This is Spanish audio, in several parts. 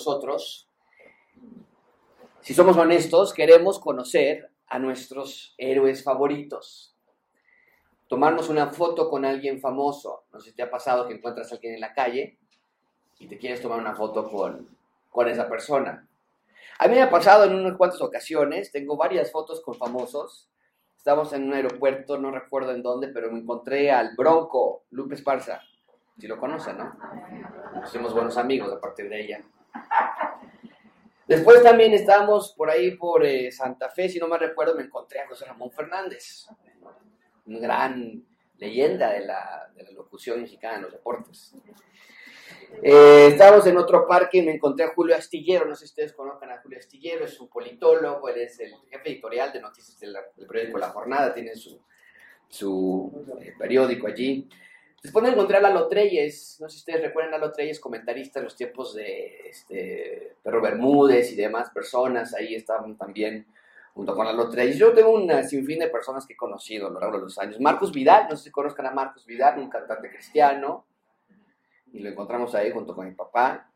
nosotros, si somos honestos, queremos conocer a nuestros héroes favoritos. Tomarnos una foto con alguien famoso. No sé si te ha pasado que encuentras a alguien en la calle y te quieres tomar una foto con, con esa persona. A mí me ha pasado en unas cuantas ocasiones, tengo varias fotos con famosos. Estamos en un aeropuerto, no recuerdo en dónde, pero me encontré al Bronco, Lupe Esparza. Si lo conocen, ¿no? Somos buenos amigos a partir de ella. Después también estábamos por ahí por eh, Santa Fe, si no me recuerdo, me encontré a José Ramón Fernández, un gran leyenda de la, locución mexicana en los deportes. Eh, estábamos en otro parque y me encontré a Julio Astillero, no sé si ustedes conozcan a Julio Astillero, es un politólogo, él es el jefe editorial de noticias del, periódico La Jornada, tiene su, su eh, periódico allí. Después me encontré a Lalo Treyes, no sé si ustedes recuerdan a Lalo Treyes, comentarista en los tiempos de este, Perro Bermúdez y demás personas, ahí estaban también junto con Lalo Treyes. Yo tengo un sinfín de personas que he conocido a lo largo de los años. Marcos Vidal, no sé si conozcan a Marcos Vidal, un cantante cristiano, y lo encontramos ahí junto con mi papá.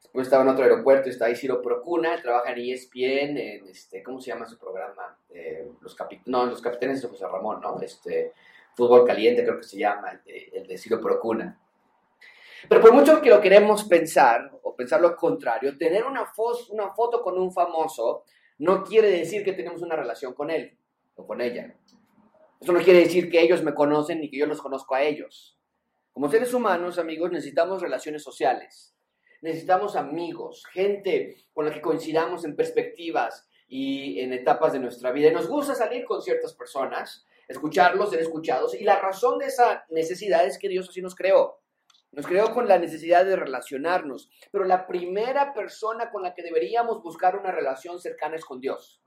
Después estaba en otro aeropuerto, está ahí Ciro Procuna, trabaja en ESPN, en este, ¿cómo se llama su programa? Eh, los no, los capitanes de José Ramón, ¿no? Este, Fútbol Caliente, creo que se llama, el de, el de Ciro Procuna. Pero por mucho que lo queremos pensar, o pensar lo contrario, tener una, una foto con un famoso no quiere decir que tenemos una relación con él o con ella. Eso no quiere decir que ellos me conocen ni que yo los conozco a ellos. Como seres humanos, amigos, necesitamos relaciones sociales. Necesitamos amigos, gente con la que coincidamos en perspectivas y en etapas de nuestra vida. Y nos gusta salir con ciertas personas, escucharlos, ser escuchados. Y la razón de esa necesidad es que Dios así nos creó. Nos creó con la necesidad de relacionarnos. Pero la primera persona con la que deberíamos buscar una relación cercana es con Dios.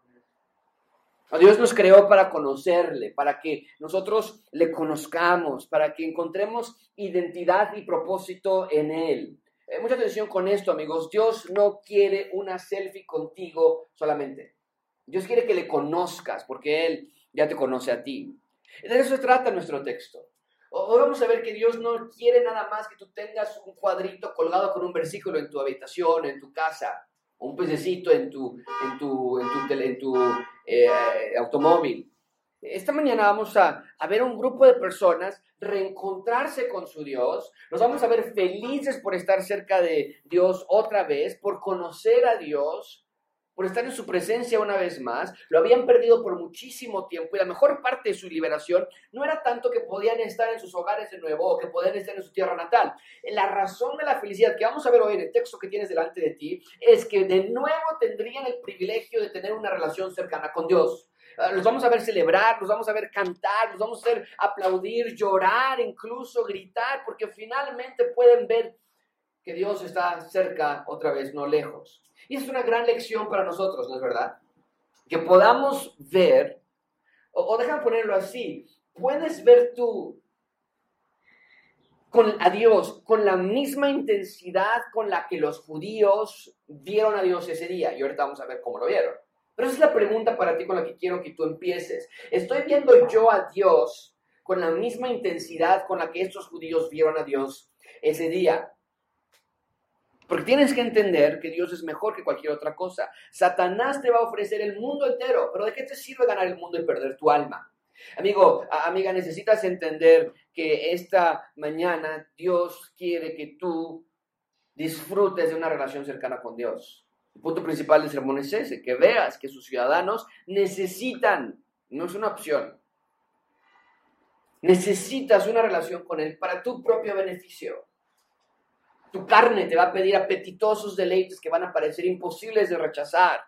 Dios nos creó para conocerle, para que nosotros le conozcamos, para que encontremos identidad y propósito en Él. Eh, mucha atención con esto, amigos. Dios no quiere una selfie contigo solamente. Dios quiere que le conozcas, porque Él ya te conoce a ti. De eso se trata nuestro texto. Hoy vamos a ver que Dios no quiere nada más que tú tengas un cuadrito colgado con un versículo en tu habitación, en tu casa, un pececito en tu, en tu, en tu, en tu eh, automóvil. Esta mañana vamos a, a, ver un grupo de personas reencontrarse con su Dios. Nos vamos a ver felices por estar cerca de Dios otra vez, por conocer a Dios, por estar en su presencia una vez más, lo habían perdido por muchísimo tiempo y la mejor parte de su liberación no era tanto que podían estar en sus hogares de nuevo o que podían estar en su tierra natal. La razón de la felicidad que vamos a ver hoy en el texto que tienes delante de ti es que de nuevo tendrían el privilegio de tener una relación cercana con Dios. Ah, los vamos a ver celebrar, los vamos a ver cantar, los vamos a ver aplaudir, llorar, incluso gritar, porque finalmente pueden ver que Dios está cerca otra vez, no lejos. Y es una gran lección para nosotros, ¿no es verdad? Que podamos ver, o, déjame ponerlo así, puedes ver tú con, a Dios con la misma intensidad con la que los judíos vieron a Dios ese día. Y ahorita vamos a ver cómo lo vieron. Pero esa es la pregunta para ti con la que quiero que tú empieces. ¿Estoy viendo yo a Dios con la misma intensidad con la que estos judíos vieron a Dios ese día? Porque tienes que entender que Dios es mejor que cualquier otra cosa. Satanás te va a ofrecer el mundo entero, pero ¿de qué te sirve ganar el mundo y perder tu alma? Amigo, amiga, necesitas entender que esta mañana Dios quiere que tú disfrutes de una relación cercana con Dios. El punto principal del sermón es ese, que veas que sus ciudadanos necesitan, no es una opción, necesitas una relación con Él para tu propio beneficio. Tu carne te va a pedir apetitosos deleites que van a parecer imposibles de rechazar.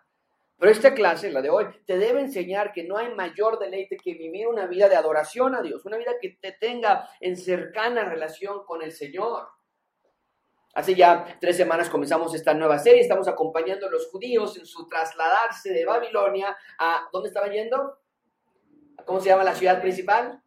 Pero esta clase, la de hoy, te debe enseñar que no hay mayor deleite que vivir una vida de adoración a Dios, una vida que te tenga en cercana relación con el Señor. Hace ya tres semanas comenzamos esta nueva serie, estamos acompañando a los judíos en su trasladarse de Babilonia a, ¿dónde estaban yendo? ¿Cómo se llama la ciudad principal?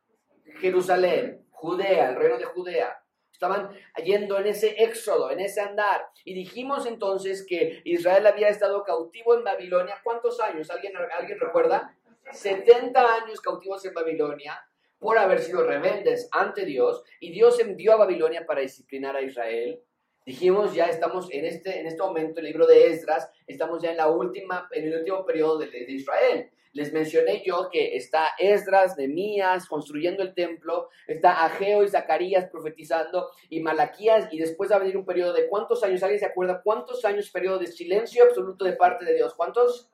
Jerusalén, Judea, el reino de Judea. Estaban yendo en ese éxodo, en ese andar. Y dijimos entonces que Israel había estado cautivo en Babilonia. ¿Cuántos años? ¿Alguien, ¿alguien recuerda? 70 años cautivos en Babilonia por haber sido rebeldes ante Dios. Y Dios envió a Babilonia para disciplinar a Israel. Dijimos, ya estamos en este, en este momento, el libro de Esdras, estamos ya en, la última, en el último periodo de, de Israel. Les mencioné yo que está Esdras, Nemías construyendo el templo, está Ageo y Zacarías profetizando y Malaquías y después va a venir un periodo de cuántos años, ¿alguien se acuerda cuántos años periodo de silencio absoluto de parte de Dios? ¿Cuántos?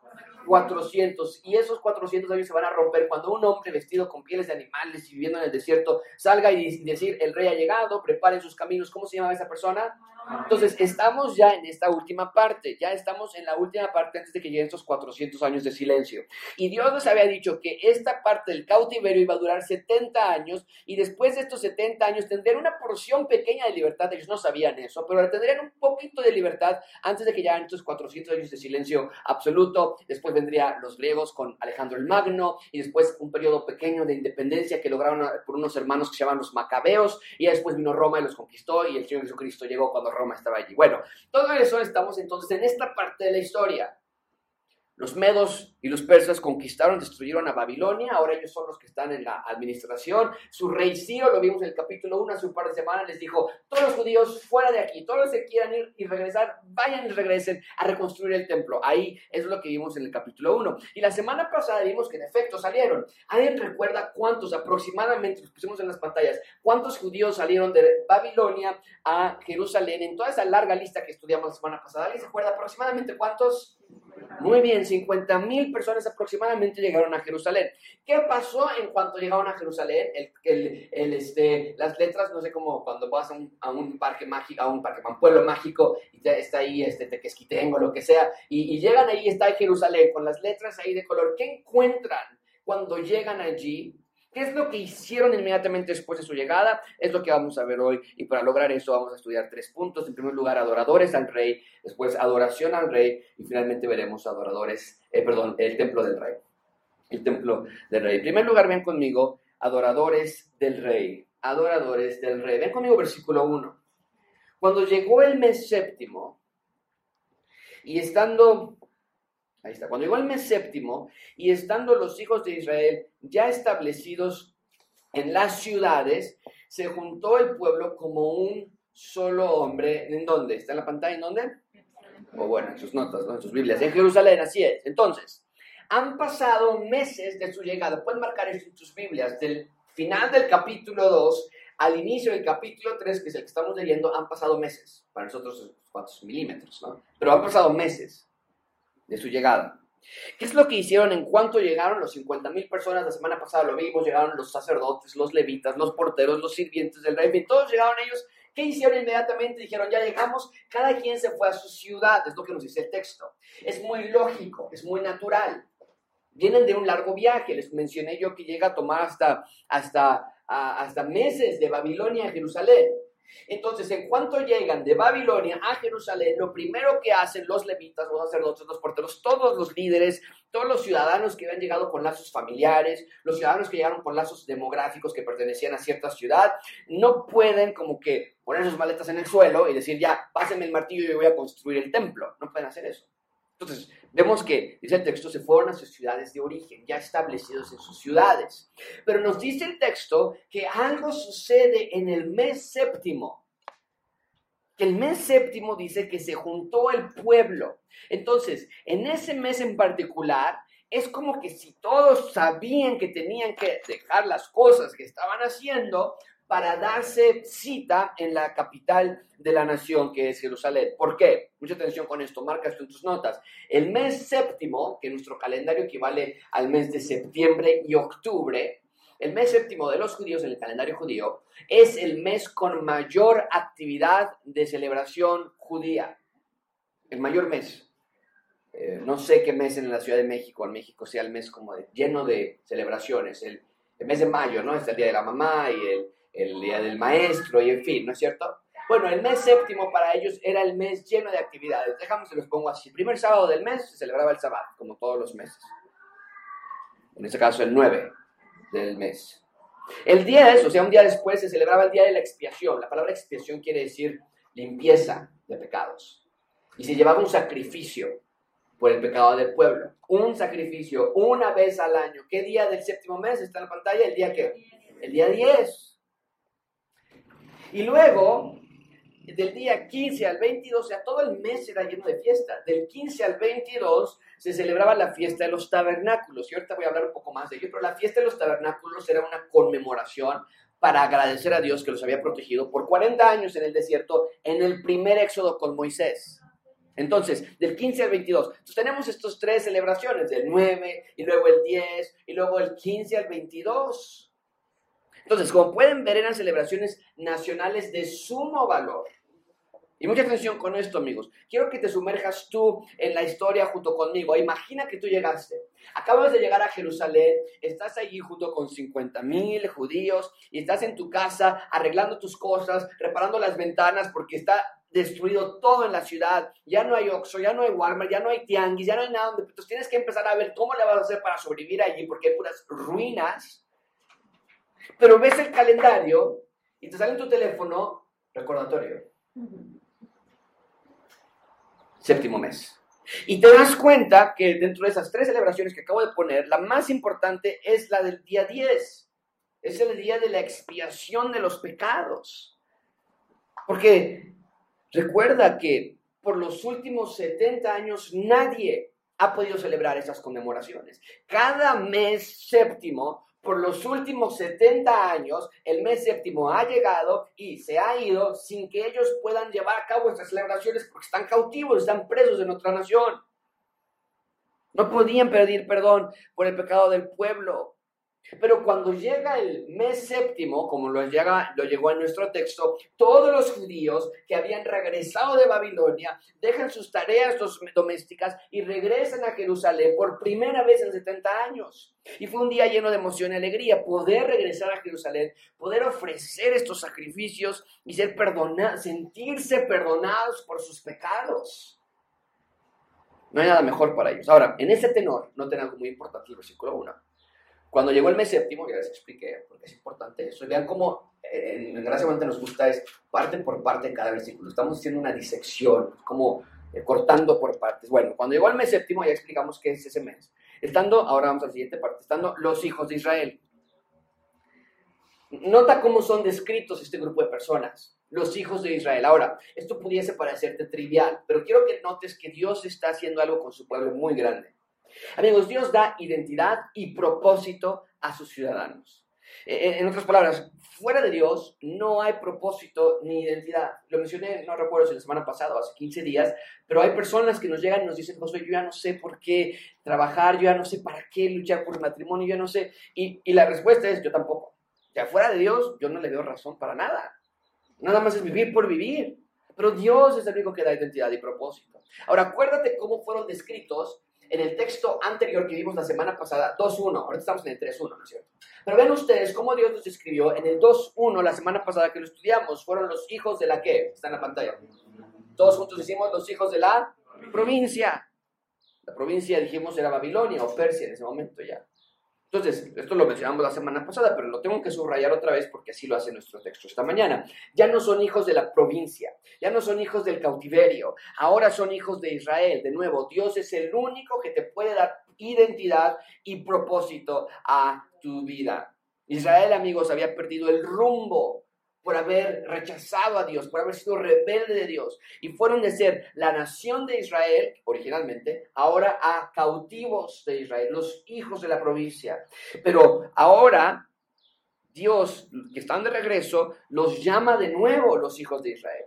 400. Y esos 400 años se van a romper cuando un hombre vestido con pieles de animales y viviendo en el desierto salga y decir, el rey ha llegado, preparen sus caminos. ¿Cómo se llama esa persona? Entonces, estamos ya en esta última parte, ya estamos en la última parte antes de que lleguen estos 400 años de silencio. Y Dios nos había dicho que esta parte del cautiverio iba a durar 70 años y después de estos 70 años tendrían una porción pequeña de libertad. Ellos no sabían eso, pero tendrían un poquito de libertad antes de que llegaran estos 400 años de silencio absoluto. Después vendrían los griegos con Alejandro el Magno y después un periodo pequeño de independencia que lograron por unos hermanos que se llaman los macabeos y después vino Roma y los conquistó y el Señor Jesucristo llegó cuando Roma estaba allí. Bueno, todo eso estamos entonces en esta parte de la historia. Los medos y los persas conquistaron, destruyeron a Babilonia, ahora ellos son los que están en la administración. Su rey Ciro, lo vimos en el capítulo 1 hace un par de semanas, les dijo, todos los judíos fuera de aquí, todos los que quieran ir y regresar, vayan y regresen a reconstruir el templo. Ahí es lo que vimos en el capítulo 1. Y la semana pasada vimos que en efecto salieron. ¿Alguien recuerda cuántos aproximadamente, los pusimos en las pantallas, cuántos judíos salieron de Babilonia a Jerusalén en toda esa larga lista que estudiamos la semana pasada? ¿Alguien se acuerda aproximadamente cuántos? Muy bien, 50 mil personas aproximadamente llegaron a Jerusalén. ¿Qué pasó en cuanto llegaron a Jerusalén? El, este, las letras, no sé cómo, cuando vas a un, parque mágico, a un parque, a pueblo mágico, y está ahí este Tequesquitengo, lo que sea, y, y llegan ahí, está Jerusalén, con las letras ahí de color. ¿Qué encuentran cuando llegan allí? ¿Qué es lo que hicieron inmediatamente después de su llegada? Es lo que vamos a ver hoy. Y para lograr eso vamos a estudiar tres puntos. En primer lugar, adoradores al rey, después adoración al rey y finalmente veremos adoradores, eh, perdón, el templo del rey. El templo del rey. En primer lugar, ven conmigo, adoradores del rey. Adoradores del rey. Ven conmigo versículo 1. Cuando llegó el mes séptimo y estando Ahí está. Cuando llegó el mes séptimo y estando los hijos de Israel ya establecidos en las ciudades, se juntó el pueblo como un solo hombre. ¿En dónde? ¿Está en la pantalla? ¿En dónde? O bueno, en sus notas, ¿no? en sus Biblias. En Jerusalén, así es. Entonces, han pasado meses de su llegada. Pueden marcar esto en sus Biblias. Del final del capítulo 2 al inicio del capítulo 3, que es el que estamos leyendo, han pasado meses. Para nosotros, ¿cuántos milímetros? ¿no? Pero han pasado meses de su llegada. ¿Qué es lo que hicieron en cuanto llegaron los 50 mil personas? La semana pasada lo vimos, llegaron los sacerdotes, los levitas, los porteros, los sirvientes del rey, todos llegaron ellos. ¿Qué hicieron inmediatamente? Dijeron, ya llegamos, cada quien se fue a su ciudad, es lo que nos dice el texto. Es muy lógico, es muy natural. Vienen de un largo viaje, les mencioné yo que llega a tomar hasta, hasta, hasta meses de Babilonia a Jerusalén. Entonces, en cuanto llegan de Babilonia a Jerusalén, lo primero que hacen los levitas, los sacerdotes, los porteros, todos los líderes, todos los ciudadanos que habían llegado con lazos familiares, los ciudadanos que llegaron con lazos demográficos que pertenecían a cierta ciudad, no pueden como que poner sus maletas en el suelo y decir, ya, pásenme el martillo y yo voy a construir el templo. No pueden hacer eso. Entonces, vemos que, dice el texto, se fueron a sus ciudades de origen, ya establecidos en sus ciudades. Pero nos dice el texto que algo sucede en el mes séptimo. Que el mes séptimo dice que se juntó el pueblo. Entonces, en ese mes en particular, es como que si todos sabían que tenían que dejar las cosas que estaban haciendo para darse cita en la capital de la nación, que es Jerusalén. ¿Por qué? Mucha atención con esto, marca esto en tus notas. El mes séptimo, que nuestro calendario equivale al mes de septiembre y octubre, el mes séptimo de los judíos en el calendario judío es el mes con mayor actividad de celebración judía. El mayor mes. Eh, no sé qué mes en la Ciudad de México, en México sea el mes como lleno de celebraciones. El, el mes de mayo, ¿no? Es el Día de la Mamá y el, el día del maestro y en fin, ¿no es cierto? Bueno, el mes séptimo para ellos era el mes lleno de actividades. Déjame se los pongo así. El primer sábado del mes se celebraba el sábado, como todos los meses. En este caso, el 9 del mes. El 10, o sea, un día después, se celebraba el día de la expiación. La palabra expiación quiere decir limpieza de pecados. Y se llevaba un sacrificio por el pecado del pueblo. Un sacrificio una vez al año. ¿Qué día del séptimo mes está en la pantalla? El día que? El día 10. Y luego del día 15 al 22, o sea, todo el mes era lleno de fiesta. Del 15 al 22 se celebraba la fiesta de los tabernáculos. Y ahorita voy a hablar un poco más de ello, pero la fiesta de los tabernáculos era una conmemoración para agradecer a Dios que los había protegido por 40 años en el desierto en el primer éxodo con Moisés. Entonces, del 15 al 22. Entonces, tenemos estas tres celebraciones, del 9 y luego el 10 y luego el 15 al 22. Entonces, como pueden ver, eran celebraciones nacionales de sumo valor. Y mucha atención con esto, amigos. Quiero que te sumerjas tú en la historia junto conmigo. Imagina que tú llegaste. Acabas de llegar a Jerusalén, estás allí junto con 50 mil judíos y estás en tu casa arreglando tus cosas, reparando las ventanas porque está destruido todo en la ciudad. Ya no hay Oxxo, ya no hay Walmart, ya no hay Tianguis, ya no hay nada donde... Entonces tienes que empezar a ver cómo le vas a hacer para sobrevivir allí porque hay puras ruinas. Pero ves el calendario y te sale en tu teléfono recordatorio séptimo mes. Y te das cuenta que dentro de esas tres celebraciones que acabo de poner, la más importante es la del día 10. Es el día de la expiación de los pecados. Porque recuerda que por los últimos 70 años nadie ha podido celebrar esas conmemoraciones. Cada mes séptimo por los últimos 70 años, el mes séptimo ha llegado y se ha ido sin que ellos puedan llevar a cabo estas celebraciones porque están cautivos, están presos en otra nación. No podían pedir perdón por el pecado del pueblo. Pero cuando llega el mes séptimo, como lo, llega, lo llegó en nuestro texto, todos los judíos que habían regresado de Babilonia dejan sus tareas domésticas y regresan a Jerusalén por primera vez en 70 años. Y fue un día lleno de emoción y alegría poder regresar a Jerusalén, poder ofrecer estos sacrificios y ser sentirse perdonados por sus pecados. No hay nada mejor para ellos. Ahora, en ese tenor, noten algo muy importante el versículo 1 cuando llegó el mes séptimo, ya les expliqué, porque es importante eso, vean cómo eh, en Gracia Abundante nos gusta es parte por parte en cada versículo. Estamos haciendo una disección, como eh, cortando por partes. Bueno, cuando llegó el mes séptimo, ya explicamos qué es ese mes. Estando, ahora vamos a la siguiente parte, estando los hijos de Israel. Nota cómo son descritos este grupo de personas, los hijos de Israel. Ahora, esto pudiese parecerte trivial, pero quiero que notes que Dios está haciendo algo con su pueblo muy grande. Amigos, Dios da identidad y propósito a sus ciudadanos. Eh, eh, en otras palabras, fuera de Dios no hay propósito ni identidad. Lo mencioné, no recuerdo si la semana pasada o hace 15 días, pero hay personas que nos llegan y nos dicen, José, yo ya no sé por qué trabajar, yo ya no sé para qué luchar por el matrimonio, yo ya no sé. Y, y la respuesta es, yo tampoco. Ya fuera de Dios, yo no le veo razón para nada. Nada más es vivir por vivir. Pero Dios es el único que da identidad y propósito. Ahora, acuérdate cómo fueron descritos en el texto anterior que vimos la semana pasada, 2.1, ahorita estamos en el 3.1, ¿no es cierto? Pero ven ustedes cómo Dios nos escribió en el 2.1 la semana pasada que lo estudiamos, fueron los hijos de la que, está en la pantalla. Todos juntos decimos los hijos de la provincia. La provincia, dijimos, era Babilonia o Persia en ese momento ya. Entonces, esto lo mencionamos la semana pasada, pero lo tengo que subrayar otra vez porque así lo hace nuestro texto esta mañana. Ya no son hijos de la provincia, ya no son hijos del cautiverio, ahora son hijos de Israel. De nuevo, Dios es el único que te puede dar identidad y propósito a tu vida. Israel, amigos, había perdido el rumbo por haber rechazado a Dios, por haber sido rebelde de Dios. Y fueron de ser la nación de Israel, originalmente, ahora a cautivos de Israel, los hijos de la provincia. Pero ahora Dios, que están de regreso, los llama de nuevo los hijos de Israel.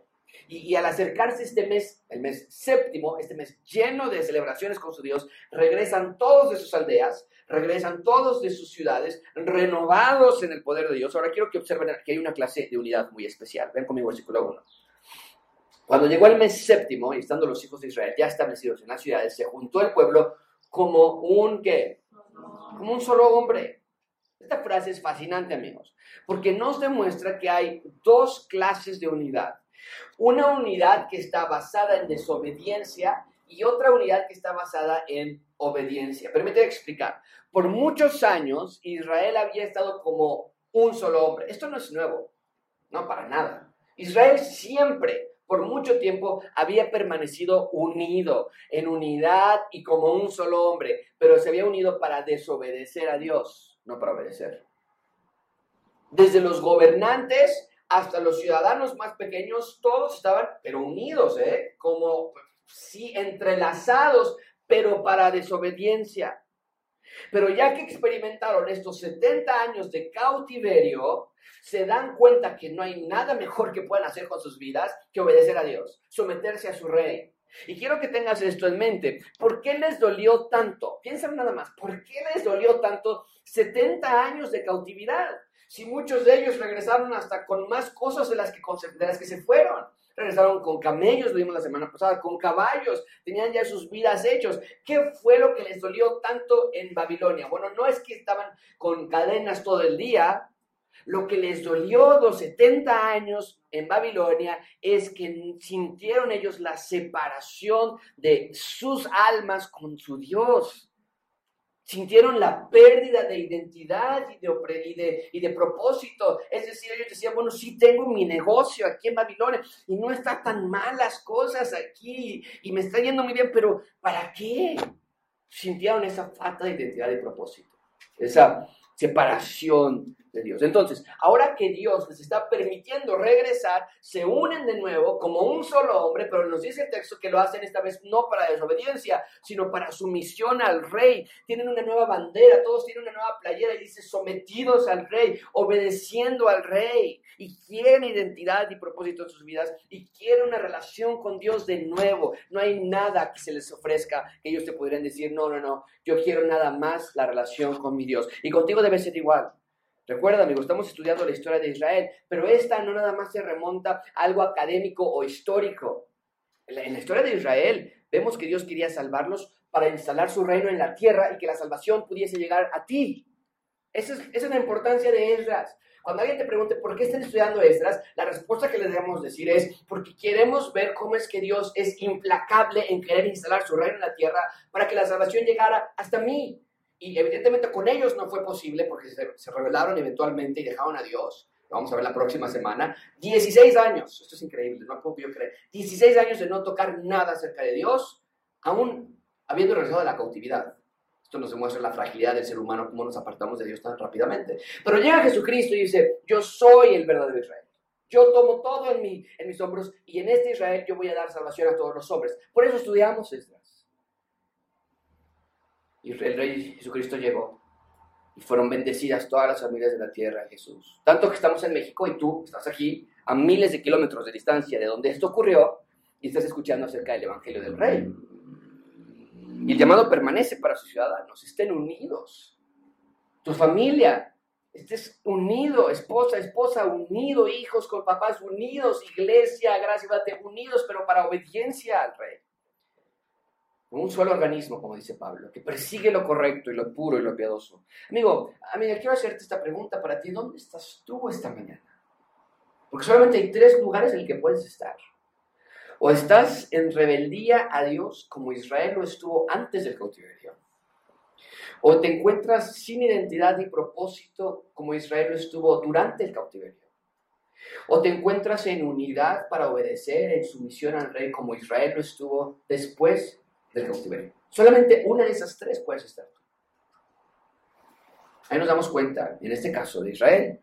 Y, al acercarse este mes, el mes séptimo, este mes lleno de celebraciones con su Dios, regresan todos de sus aldeas, regresan todos de sus ciudades, renovados en el poder de Dios. Ahora quiero que observen que hay una clase de unidad muy especial. Ven conmigo versículo 1. Cuando llegó el mes séptimo, y estando los hijos de Israel ya establecidos en las ciudades, se juntó el pueblo como un ¿qué? Como un solo hombre. Esta frase es fascinante, amigos, porque nos demuestra que hay dos clases de unidad. Una unidad que está basada en desobediencia y otra unidad que está basada en obediencia. Permíteme explicar. Por muchos años Israel había estado como un solo hombre. Esto no es nuevo, no para nada. Israel siempre, por mucho tiempo, había permanecido unido, en unidad y como un solo hombre, pero se había unido para desobedecer a Dios, no para obedecer. Desde los gobernantes hasta los ciudadanos más pequeños, todos estaban, pero unidos, ¿eh? Como, sí, entrelazados, pero para desobediencia. Pero ya que experimentaron estos 70 años de cautiverio, se dan cuenta que no hay nada mejor que puedan hacer con sus vidas que obedecer a Dios, someterse a su rey. Y quiero que tengas esto en mente. ¿Por qué les dolió tanto? Piensa nada más. ¿Por qué les dolió tanto 70 años de cautividad? Si muchos de ellos regresaron hasta con más cosas de las que, de las que se fueron. Regresaron con camellos, lo vimos la semana pasada, con caballos, tenían ya sus vidas hechos. ¿Qué fue lo que les dolió tanto en Babilonia? Bueno, no es que estaban con cadenas todo el día, lo que les dolió los 70 años en Babilonia es que sintieron ellos la separación de sus almas con su Dios. Sintieron la pérdida de identidad y de, y, de, propósito. Es decir, ellos decían, bueno, sí tengo mi negocio aquí en Babilonia y no está tan mal las cosas aquí y me está yendo muy bien, pero ¿para qué? Sintieron esa falta de identidad y propósito. Esa separación Dios. Entonces, ahora que Dios les está permitiendo regresar, se unen de nuevo como un solo hombre, pero nos dice el texto que lo hacen esta vez no para desobediencia, sino para sumisión al rey. Tienen una nueva bandera, todos tienen una nueva playera y dice sometidos al rey, obedeciendo al rey. Y quieren identidad y propósito en sus vidas y quieren una relación con Dios de nuevo. No hay nada que se les ofrezca que ellos te pudieran decir, no, no, no, yo quiero nada más la relación con mi Dios. Y contigo debe ser igual. Recuerda, amigo, estamos estudiando la historia de Israel, pero esta no nada más se remonta a algo académico o histórico. En la, historia de Israel vemos que Dios quería salvarlos para instalar su reino en la tierra y que la salvación pudiese llegar a ti. Esa es, esa es la importancia de Esdras. Cuando alguien te pregunte por qué están estudiando Esdras, la respuesta que les debemos decir es porque queremos ver cómo es que Dios es implacable en querer instalar su reino en la tierra para que la salvación llegara hasta mí. Y evidentemente con ellos no fue posible porque se, se rebelaron eventualmente y dejaron a Dios. Lo vamos a ver la próxima semana. 16 años, esto es increíble, no puedo yo creer. 16 años de no tocar nada acerca de Dios, aún habiendo regresado de la cautividad. Esto nos demuestra la fragilidad del ser humano, cómo nos apartamos de Dios tan rápidamente. Pero llega Jesucristo y dice, yo soy el verdadero Israel. Yo tomo todo en, mi, en mis hombros y en este Israel yo voy a dar salvación a todos los hombres. Por eso estudiamos esto y el Rey Jesucristo llegó. Y fueron bendecidas todas las familias de la tierra de Jesús. Tanto que estamos en México y tú estás aquí a miles de kilómetros de distancia de donde esto ocurrió y estás escuchando acerca del Evangelio del Rey. Y el llamado permanece para sus ciudadanos. Estén unidos. Tu familia, estés unido, esposa, esposa, unido, hijos con papás unidos, iglesia, gracias, unidos, pero para obediencia al Rey un solo organismo, como dice Pablo, que persigue lo correcto y lo puro y lo piadoso. Amigo, amiga, quiero hacerte esta pregunta para ti. ¿Dónde estás tú esta mañana? Porque solamente hay tres lugares en el que puedes estar. O estás en rebeldía a Dios como Israel lo estuvo antes del cautiverio. O te encuentras sin identidad y propósito como Israel lo estuvo durante el cautiverio. O te encuentras en unidad para obedecer en sumisión al rey como Israel lo estuvo después del cautiverio. Solamente una de esas tres puedes estar Ahí nos damos cuenta, en este caso de Israel,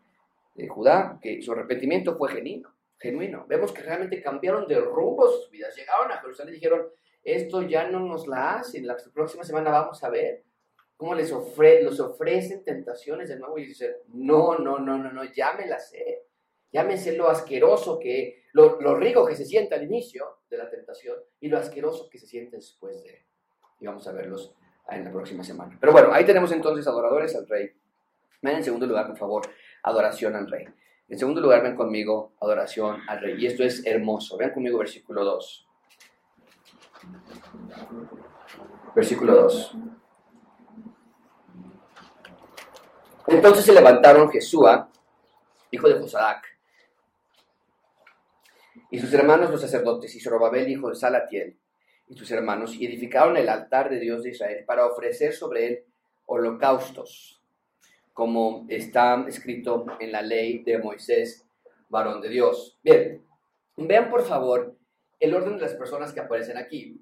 de Judá, que su arrepentimiento fue genuino. genuino. Vemos que realmente cambiaron de rumbo sus vidas. Llegaron a Jerusalén y dijeron, esto ya no nos la hacen. La próxima semana vamos a ver cómo les, ofre los ofrecen tentaciones de nuevo y dicen, no, no, no, no, no, ya me la sé. Sé lo asqueroso que lo, rico que se siente al inicio de la tentación y lo asqueroso que se siente después de. Y vamos a verlos en la próxima semana. Pero bueno, ahí tenemos entonces adoradores al rey. Ven en segundo lugar, por favor, adoración al rey. En segundo lugar, ven conmigo, adoración al rey. Y esto es hermoso. Ven conmigo versículo 2. Versículo 2. Entonces se levantaron Jesúa, hijo de Josadac, y sus hermanos los sacerdotes, y Zorobabel, hijo de Salatiel, y sus hermanos, y edificaron el altar de Dios de Israel para ofrecer sobre él holocaustos, como está escrito en la ley de Moisés, varón de Dios. Bien, vean por favor el orden de las personas que aparecen aquí.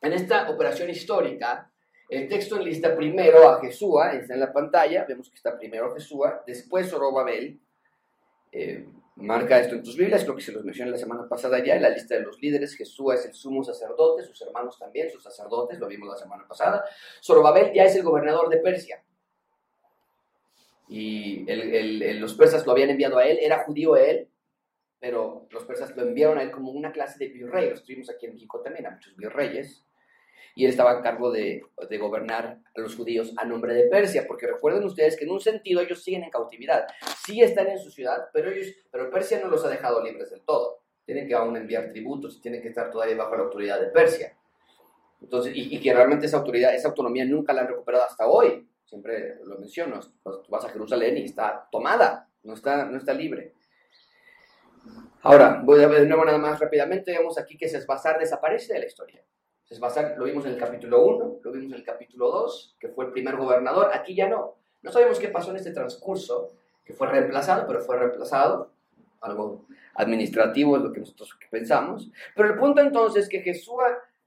En esta operación histórica, el texto enlista primero a Jesúa, está en la pantalla, vemos que está primero Jesúa, después Zorobabel, eh, Marca esto en tus Biblias, creo que se los mencioné la semana pasada ya, en la lista de los líderes, Jesús es el sumo sacerdote, sus hermanos también, sus sacerdotes, lo vimos la semana pasada. Zorobabel ya es el gobernador de Persia. Y los persas lo habían enviado a él, era judío él, pero los persas lo enviaron a él como una clase de virrey. Los tuvimos aquí en México también, a muchos virreyes. Y él estaba a cargo de, de, gobernar a los judíos a nombre de Persia, porque recuerden ustedes que en un sentido ellos siguen en cautividad. Sí están en su ciudad, pero, ellos, pero Persia no los ha dejado libres del todo. Tienen que aún enviar tributos y tienen que estar todavía bajo la autoridad de Persia. Entonces, y, y que realmente esa autoridad, esa autonomía nunca la han recuperado hasta hoy. Siempre lo menciono, vas a Jerusalén y está tomada, no está, no está libre. Ahora, voy a ver de nuevo nada más rápidamente. Vemos aquí que Sesbazar desaparece de la historia. Sesbazar lo vimos en el capítulo 1, lo vimos en el capítulo 2, que fue el primer gobernador. Aquí ya no. No sabemos qué pasó en este transcurso, que fue reemplazado, pero fue reemplazado. Algo administrativo es lo que nosotros pensamos. Pero el punto entonces es que Jesús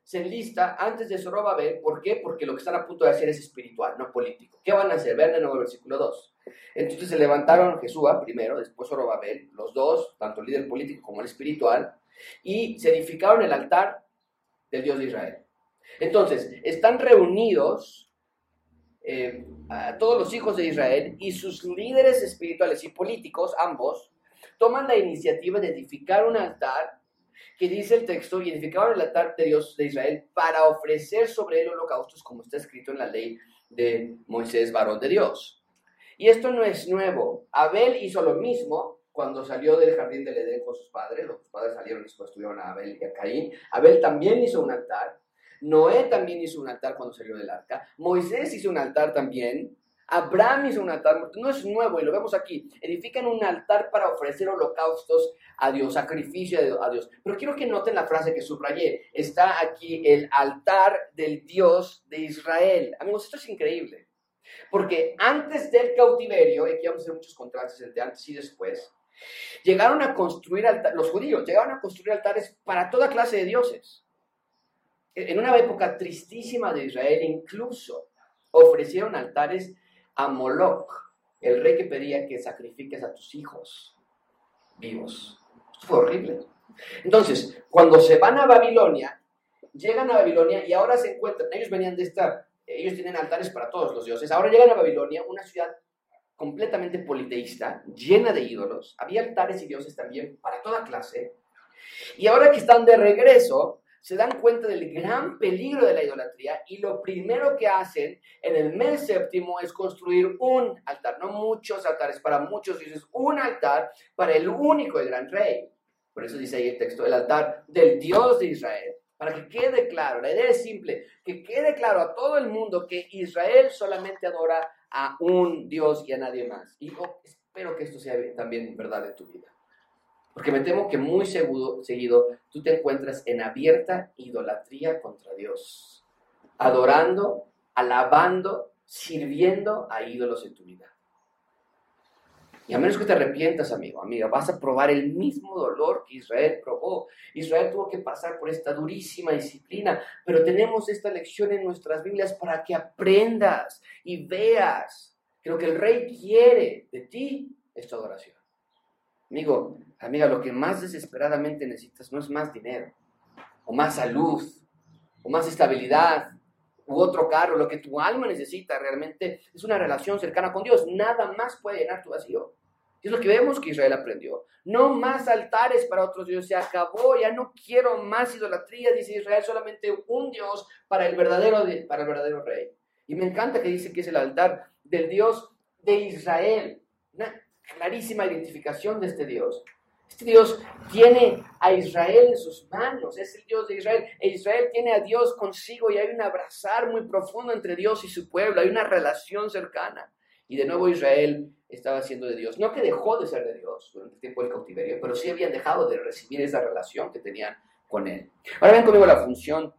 se enlista antes de Zorobabel. ¿Por qué? Porque lo que están a punto de hacer es espiritual, no político. ¿Qué van a hacer? Vean de nuevo el versículo 2. Entonces se levantaron Jesús primero, después Zorobabel, los dos, tanto el líder político como el espiritual, y se edificaron el altar del Dios de Israel. Entonces, están reunidos eh, todos los hijos de Israel y sus líderes espirituales y políticos, ambos, toman la iniciativa de edificar un altar que dice el texto, y edificaron el altar de Dios de Israel para ofrecer sobre él holocaustos, como está escrito en la ley de Moisés, varón de Dios. Y esto no es nuevo. Abel hizo lo mismo cuando salió del jardín del Edén con sus padres. Los padres salieron y tuvieron a Abel y a Caín. Abel también hizo un altar. Noé también hizo un altar cuando salió del arca. Moisés hizo un altar también. Abraham hizo un altar, no es nuevo y lo vemos aquí. Edifican un altar para ofrecer holocaustos a Dios, sacrificio a Dios. Pero quiero que noten la frase que subrayé. Está aquí el altar del Dios de Israel. Amigos, esto es increíble. Porque antes del cautiverio, y aquí vamos a hacer muchos contrastes entre antes y después, llegaron a construir altares, los judíos llegaron a construir altares para toda clase de dioses. En una época tristísima de Israel, incluso ofrecieron altares a Moloch, el rey que pedía que sacrifiques a tus hijos vivos. Esto fue horrible. Entonces, cuando se van a Babilonia, llegan a Babilonia y ahora se encuentran, ellos venían de esta, ellos tienen altares para todos los dioses, ahora llegan a Babilonia, una ciudad completamente politeísta, llena de ídolos, había altares y dioses también para toda clase, y ahora que están de regreso, se dan cuenta del gran peligro de la idolatría y lo primero que hacen en el mes séptimo es construir un altar, no muchos altares, para muchos dioses, un altar para el único y gran rey. Por eso dice ahí el texto, el altar del Dios de Israel. Para que quede claro, la idea es simple, que quede claro a todo el mundo que Israel solamente adora a un Dios y a nadie más. Y espero que esto sea también verdad en tu vida. Porque me temo que muy seguido, seguido tú te encuentras en abierta idolatría contra Dios, adorando, alabando, sirviendo a ídolos en tu vida. Y a menos que te arrepientas, amigo, amiga, vas a probar el mismo dolor que Israel probó. Israel tuvo que pasar por esta durísima disciplina, pero tenemos esta lección en nuestras Biblias para que aprendas y veas que lo que el rey quiere de ti es tu adoración. Amigo, amiga, lo que más desesperadamente necesitas no es más dinero, o más salud, o más estabilidad, u otro carro. Lo que tu alma necesita realmente es una relación cercana con Dios. Nada más puede llenar tu vacío. Y es lo que vemos que Israel aprendió. No más altares para otros dioses. Se acabó, ya no quiero más idolatría, dice Israel, solamente un Dios para el verdadero, para el verdadero rey. Y me encanta que dice que es el altar del Dios de Israel clarísima identificación de este Dios. Este Dios tiene a Israel en sus manos, es el Dios de Israel. E Israel tiene a Dios consigo y hay un abrazar muy profundo entre Dios y su pueblo, hay una relación cercana. Y de nuevo Israel estaba siendo de Dios. No que dejó de ser de Dios durante el tiempo del cautiverio, pero sí habían dejado de recibir esa relación que tenían con Él. Ahora ven conmigo la función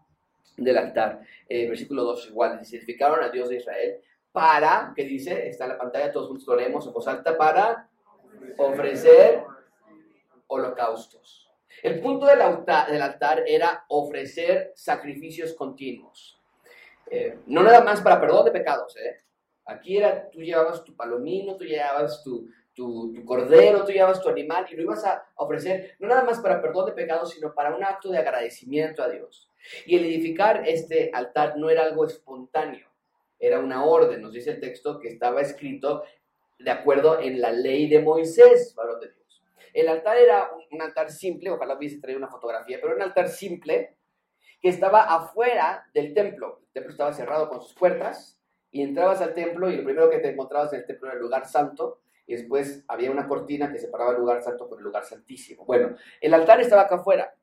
del altar. Eh, versículo 2 igual, dice, edificaron al Dios de Israel para, que dice, está en la pantalla, todos juntos lo leemos en voz alta, para ofrecer holocaustos. El punto del altar, del altar era ofrecer sacrificios continuos. Eh, no nada más para perdón de pecados, ¿eh? Aquí era, tú llevabas tu palomino, tú llevabas tu, tu, cordero, tú llevabas tu animal y lo ibas a ofrecer no nada más para perdón de pecados, sino para un acto de agradecimiento a Dios. Y el edificar este altar no era algo espontáneo, era una orden. Nos dice el texto que estaba escrito de acuerdo en la ley de Moisés, varón de Dios. El altar era un, altar simple, ojalá hubiese traído una fotografía, pero un altar simple que estaba afuera del templo. El templo estaba cerrado con sus puertas y entrabas al templo y lo primero que te encontrabas en el templo era el lugar santo y después había una cortina que separaba el lugar santo con el lugar santísimo. Bueno, el altar estaba acá afuera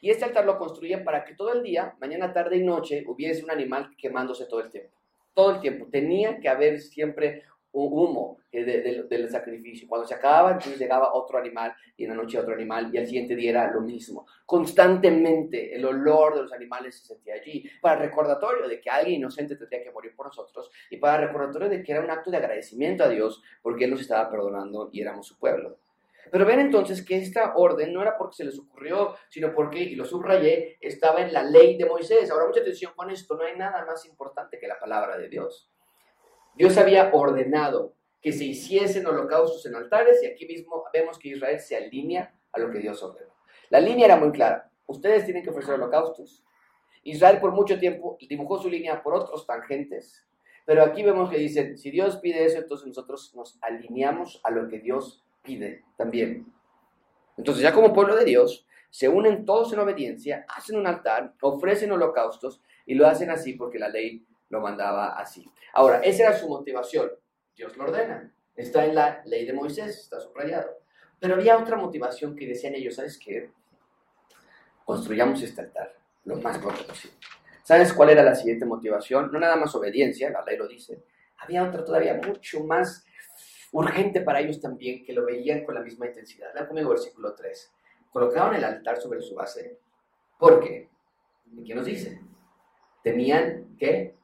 y este altar lo construían para que todo el día, mañana, tarde y noche, hubiese un animal quemándose todo el tiempo. Todo el tiempo. Tenía que haber siempre humo del sacrificio. Cuando se acababa, entonces llegaba otro animal y en la noche otro animal y al siguiente día era lo mismo. Constantemente el olor de los animales se sentía allí para recordatorio de que alguien inocente tendría que morir por nosotros y para recordatorio de que era un acto de agradecimiento a Dios porque Él nos estaba perdonando y éramos su pueblo. Pero ven entonces que esta orden no era porque se les ocurrió, sino porque, y lo subrayé, estaba en la ley de Moisés. Ahora, mucha atención con esto, no hay nada más importante que la palabra de Dios. Dios había ordenado que se hiciesen holocaustos en altares y aquí mismo vemos que Israel se alinea a lo que Dios ordenó. La línea era muy clara. Ustedes tienen que ofrecer holocaustos. Israel por mucho tiempo dibujó su línea por otros tangentes, pero aquí vemos que dicen, si Dios pide eso, entonces nosotros nos alineamos a lo que Dios pide también. Entonces ya como pueblo de Dios, se unen todos en obediencia, hacen un altar, ofrecen holocaustos y lo hacen así porque la ley lo mandaba así. Ahora, esa era su motivación. Dios lo ordena. Está en la ley de Moisés, está subrayado. Pero había otra motivación que decían ellos, ¿sabes qué? Construyamos este altar lo más pronto posible. ¿Sabes cuál era la siguiente motivación? No nada más obediencia, la ley lo dice. Había otra todavía mucho más urgente para ellos también, que lo veían con la misma intensidad. Vean conmigo versículo 3. Colocaron el altar sobre su base. ¿Por qué? ¿Y qué nos dice? Tenían que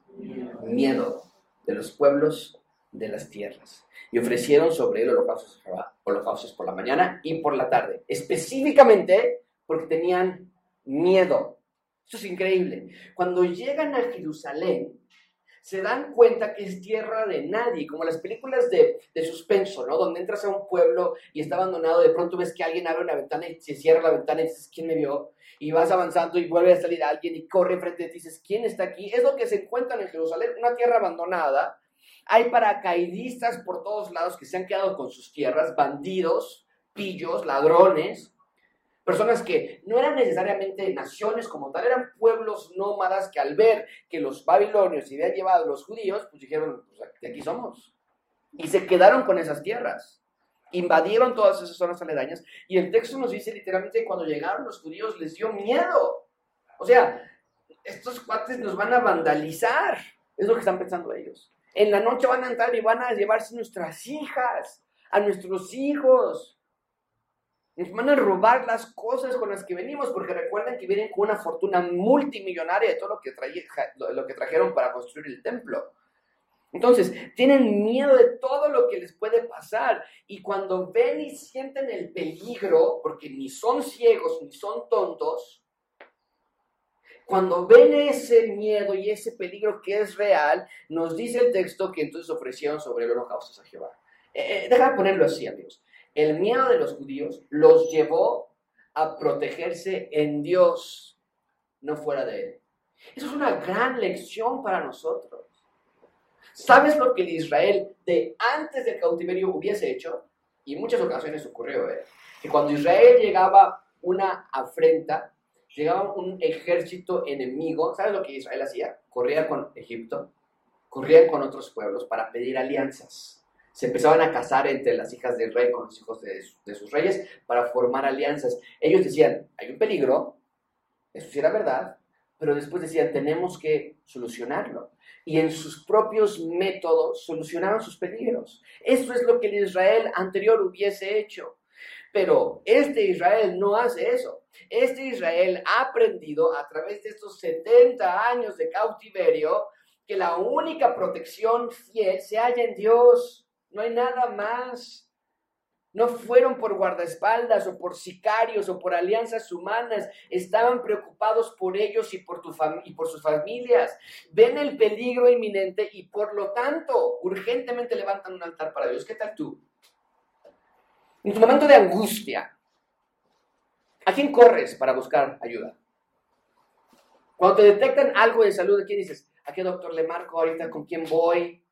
miedo de los pueblos de las tierras. Y ofrecieron sobre él holocaustos, holocaustos por la mañana y por la tarde, específicamente porque tenían miedo. Esto es increíble. Cuando llegan a Jerusalén, se dan cuenta que es tierra de nadie, como las películas de, de, suspenso, ¿no? Donde entras a un pueblo y está abandonado, de pronto ves que alguien abre una ventana y se cierra la ventana y dices, ¿quién me vio? y vas avanzando y vuelve a salir alguien y corre frente a ti y dices, ¿quién está aquí? Es lo que se encuentran en Jerusalén, una tierra abandonada. Hay paracaidistas por todos lados que se han quedado con sus tierras, bandidos, pillos, ladrones, personas que no eran necesariamente naciones como tal, eran pueblos nómadas que al ver que los babilonios se habían llevado los judíos, pues dijeron, pues aquí somos. Y se quedaron con esas tierras invadieron todas esas zonas aledañas y el texto nos dice literalmente cuando llegaron los judíos les dio miedo. O sea, estos cuates nos van a vandalizar, es lo que están pensando ellos. En la noche van a entrar y van a llevarse nuestras hijas, a nuestros hijos. Nos van a robar las cosas con las que venimos, porque recuerden que vienen con una fortuna multimillonaria de todo lo que, lo que trajeron para construir el templo. Entonces, tienen miedo de todo lo que les puede pasar. Y cuando ven y sienten el peligro, porque ni son ciegos ni son tontos, cuando ven ese miedo y ese peligro que es real, nos dice el texto que entonces ofrecieron sobre el holocausto a Jehová. Eh, eh, déjame ponerlo así, amigos. El miedo de los judíos los llevó a protegerse en Dios, no fuera de Él. Eso es una gran lección para nosotros. ¿Sabes lo que el Israel de antes del cautiverio hubiese hecho? Y en muchas ocasiones ocurrió, ¿eh? que cuando Israel llegaba una afrenta, llegaba un ejército enemigo, ¿sabes lo que Israel hacía? Corría con Egipto, corría con otros pueblos para pedir alianzas. Se empezaban a casar entre las hijas del rey con los hijos de, de sus reyes para formar alianzas. Ellos decían, hay un peligro, eso sí era verdad, pero después decían, tenemos que solucionarlo y en sus propios métodos solucionaron sus peligros. Eso es lo que el Israel anterior hubiese hecho. Pero este Israel no hace eso. Este Israel ha aprendido a través de estos 70 años de cautiverio que la única protección fiel se halla en Dios. No hay nada más. No fueron por guardaespaldas o por sicarios o por alianzas humanas. Estaban preocupados por ellos y por, y por sus familias. Ven el peligro inminente y por lo tanto urgentemente levantan un altar para Dios. ¿Qué tal tú? En tu momento de angustia, ¿a quién corres para buscar ayuda? Cuando te detectan algo de salud, ¿a quién dices? ¿A qué doctor le marco ahorita? ¿Con quién voy?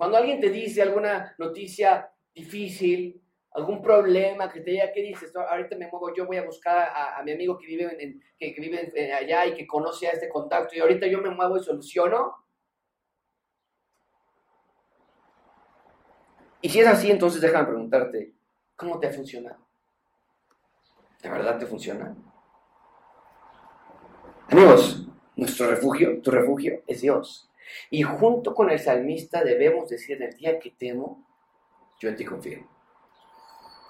Cuando alguien te dice alguna noticia difícil, algún problema que te diga, ¿qué dices? ahorita me muevo, yo voy a buscar a, mi amigo que vive, que, vive allá y que conoce a este contacto y ahorita yo me muevo y soluciono. Y si es así, entonces déjame preguntarte, ¿cómo te ha funcionado? ¿De verdad te funciona? Amigos, nuestro refugio, tu refugio es Dios. Y junto con el salmista debemos decir el día que temo, yo en ti confío.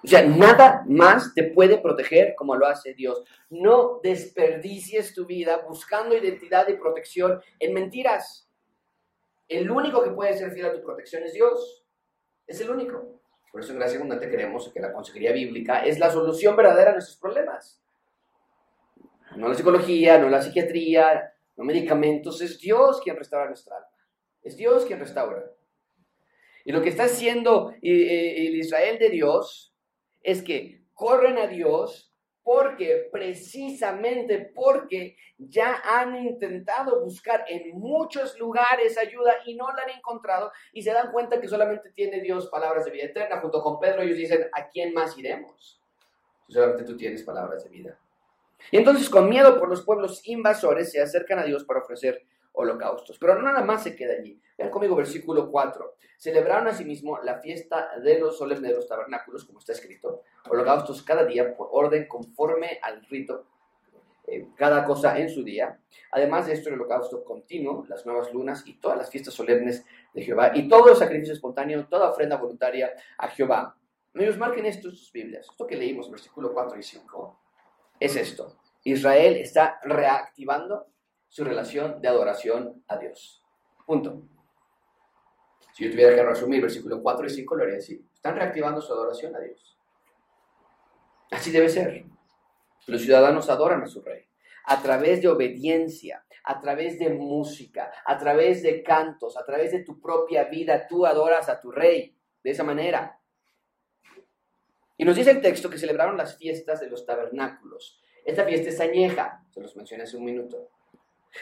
O sea, nada más te puede proteger como lo hace Dios. No desperdicies tu vida buscando identidad y protección en mentiras. El único que puede ser fiel a tu protección es Dios. Es el único. Por eso en Gracia Abundante creemos que la consejería bíblica es la solución verdadera a nuestros problemas. No la psicología, no la psiquiatría, no medicamentos. Es Dios quien restaura nuestra alma. Es Dios quien restaura. Y lo que está haciendo eh, eh, el Israel de Dios es que corren a Dios porque precisamente porque ya han intentado buscar en muchos lugares ayuda y no la han encontrado y se dan cuenta que solamente tiene Dios palabras de vida eterna. Junto con Pedro ellos dicen, ¿a quién más iremos? Solamente tú tienes palabras de vida. Y entonces con miedo por los pueblos invasores se acercan a Dios para ofrecer holocaustos. Pero no nada más se queda allí. Vean conmigo versículo 4. Celebraron asimismo la fiesta de los solemnes de los tabernáculos, como está escrito, holocaustos cada día por orden conforme al rito, eh, cada cosa en su día. Además de esto, el holocausto continuo, las nuevas lunas y todas las fiestas solemnes de Jehová y todo el sacrificio espontáneo, toda ofrenda voluntaria a Jehová. Amigos, marquen esto en sus Biblias. Esto que leímos, versículo 4 y 5, es esto. Israel está reactivando su relación de adoración a Dios. Punto. Si yo tuviera que resumir versículo 4 y 5, lo haría así. Están reactivando su adoración a Dios. Así debe ser. Los ciudadanos adoran a su rey. A través de obediencia, a través de música, a través de cantos, a través de tu propia vida, tú adoras a tu rey. De esa manera. Y nos dice el texto que celebraron las fiestas de los tabernáculos. Esta fiesta es añeja, se los mencioné hace un minuto.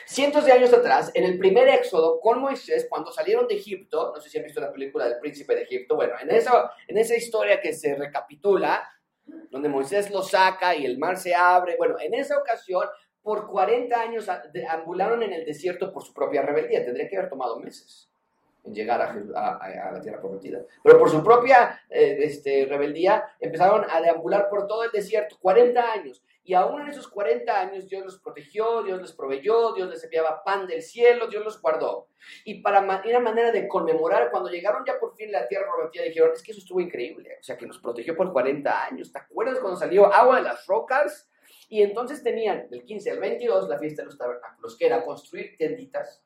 Cientos de años atrás, en el primer éxodo con Moisés, cuando salieron de Egipto, no sé si han visto la película del príncipe de Egipto, bueno, en esa, en esa historia que se recapitula, donde Moisés lo saca y el mar se abre, bueno, en esa ocasión, por 40 años ambularon en el desierto por su propia rebeldía, tendría que haber tomado meses en llegar a, la tierra prometida. Pero por su propia eh, este, rebeldía empezaron a deambular por todo el desierto, 40 años. Y aún en esos 40 años Dios los protegió, Dios les proveyó, Dios les enviaba pan del cielo, Dios los guardó. Y para una manera de conmemorar, cuando llegaron ya por fin a la tierra prometida, dijeron, es que eso estuvo increíble, o sea, que nos protegió por 40 años. ¿Te acuerdas cuando salió agua de las rocas? Y entonces tenían del 15 al 22 la fiesta de los tabernáculos, que era construir tenditas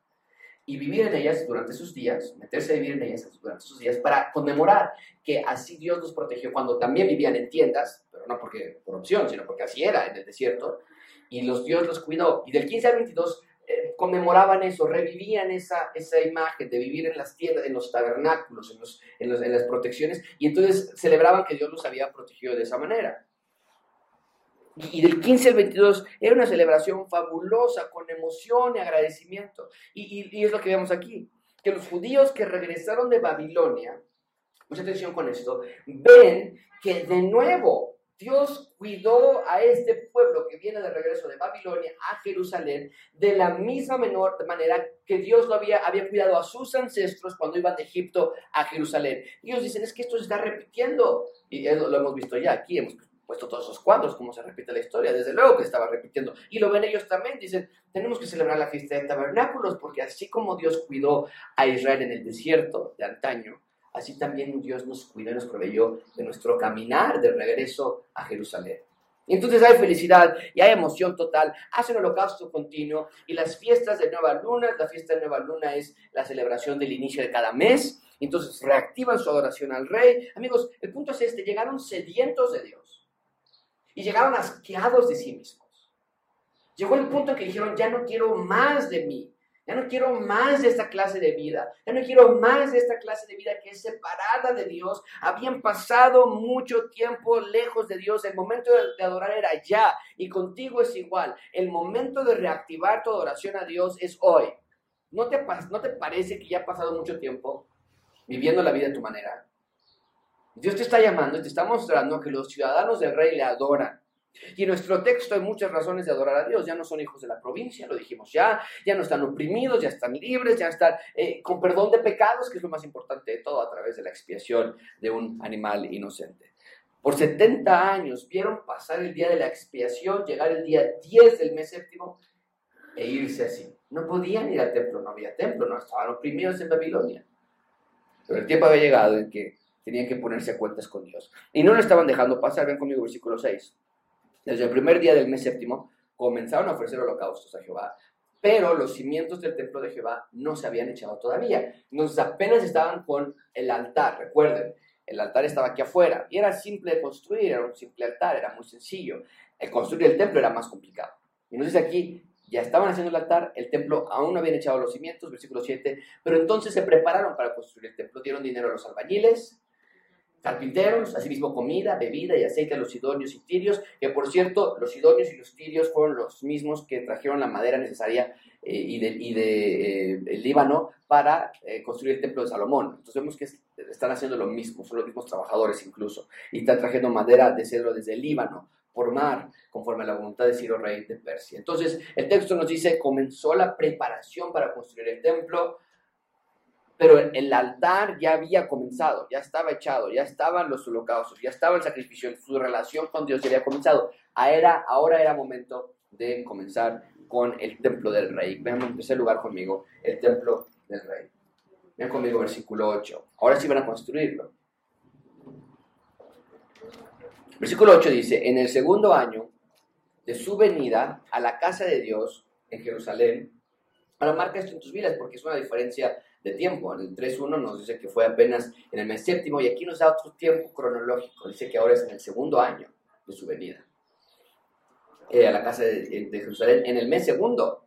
y vivir en ellas durante esos días, meterse a vivir en ellas durante esos días para conmemorar que así Dios los protegió cuando también vivían en tiendas, pero no porque por opción, sino porque así era en el desierto, y los Dios los cuidó. Y del 15 al 22 eh, conmemoraban eso, revivían esa, esa imagen de vivir en las tiendas, en los tabernáculos, en, los, en, los, en las protecciones, y entonces celebraban que Dios los había protegido de esa manera. Y del 15 al 22 era una celebración fabulosa, con emoción y agradecimiento. Y, es lo que vemos aquí, que los judíos que regresaron de Babilonia, mucha atención con esto, ven que de nuevo Dios cuidó a este pueblo que viene de regreso de Babilonia a Jerusalén de la misma menor manera que Dios lo había, había cuidado a sus ancestros cuando iban de Egipto a Jerusalén. Y ellos dicen, es que esto se está repitiendo. Y lo, lo hemos visto ya aquí, hemos puesto todos esos cuadros, como se repite la historia, desde luego que estaba repitiendo. Y lo ven ellos también, dicen, tenemos que celebrar la fiesta de tabernáculos, porque así como Dios cuidó a Israel en el desierto de antaño, así también Dios nos cuidó y nos proveyó de nuestro caminar de regreso a Jerusalén. Y entonces hay felicidad y hay emoción total, hacen holocausto continuo y las fiestas de Nueva Luna, la fiesta de Nueva Luna es la celebración del inicio de cada mes, entonces reactivan su adoración al rey. Amigos, el punto es este, llegaron sedientos de Dios y llegaron asqueados de sí mismos. Llegó el punto que dijeron, ya no quiero más de mí. Ya no quiero más de esta clase de vida. Ya no quiero más de esta clase de vida que es separada de Dios. Habían pasado mucho tiempo lejos de Dios. El momento de adorar era ya. Y contigo es igual. El momento de reactivar tu adoración a Dios es hoy. ¿No te, ¿No te parece que ya ha pasado mucho tiempo viviendo la vida de tu manera? Dios te está llamando te está mostrando que los ciudadanos del rey le adoran. Y en nuestro texto hay muchas razones de adorar a Dios. Ya no son hijos de la provincia, lo dijimos ya. Ya no están oprimidos, ya están libres, ya están eh, con perdón de pecados, que es lo más importante de todo, a través de la expiación de un animal inocente. Por 70 años vieron pasar el día de la expiación, llegar el día 10 del mes séptimo e irse así. No podían ir al templo, no había templo, no estaban oprimidos en Babilonia. Pero el tiempo había llegado en que tenían que ponerse a cuentas con Dios. Y no lo estaban dejando pasar. Ven conmigo versículo 6. Desde el primer día del mes séptimo comenzaron a ofrecer holocaustos a Jehová, pero los cimientos del templo de Jehová no se habían echado todavía. Entonces apenas estaban con el altar, recuerden, el altar estaba aquí afuera y era simple de construir, era un simple altar, era muy sencillo. El construir el templo era más complicado. Dice aquí, ya estaban haciendo el altar, el templo aún no habían echado los cimientos, versículo 7, pero entonces se prepararon para construir el templo, dieron dinero a los albañiles, carpinteros, asimismo comida, bebida y aceite a los sidonios y tirios, que por cierto, los sidonios y los tirios fueron los mismos que trajeron la madera necesaria eh, y de, eh, Líbano para eh, construir el templo de Salomón. Entonces vemos que están haciendo lo mismo, son los mismos trabajadores incluso, y están trayendo madera de cedro desde el Líbano por mar, conforme a la voluntad de Ciro, rey de Persia. Entonces, el texto nos dice, comenzó la preparación para construir el templo, pero el altar ya había comenzado, ya estaba echado, ya estaban los holocaustos, ya estaba el sacrificio, su relación con Dios ya había comenzado. Era, ahora era momento de comenzar con el templo del rey. Vean en tercer lugar conmigo, el templo del rey. Vean conmigo versículo 8. Ahora sí van a construirlo. Versículo 8 dice, en el segundo año de su venida a la casa de Dios en Jerusalén, ahora marca esto en tus vidas porque es una diferencia de tiempo. En el 3.1 nos dice que fue apenas en el mes séptimo y aquí nos da otro tiempo cronológico. Dice que ahora es en el segundo año de su venida eh, a la casa de, Jerusalén, en el mes segundo.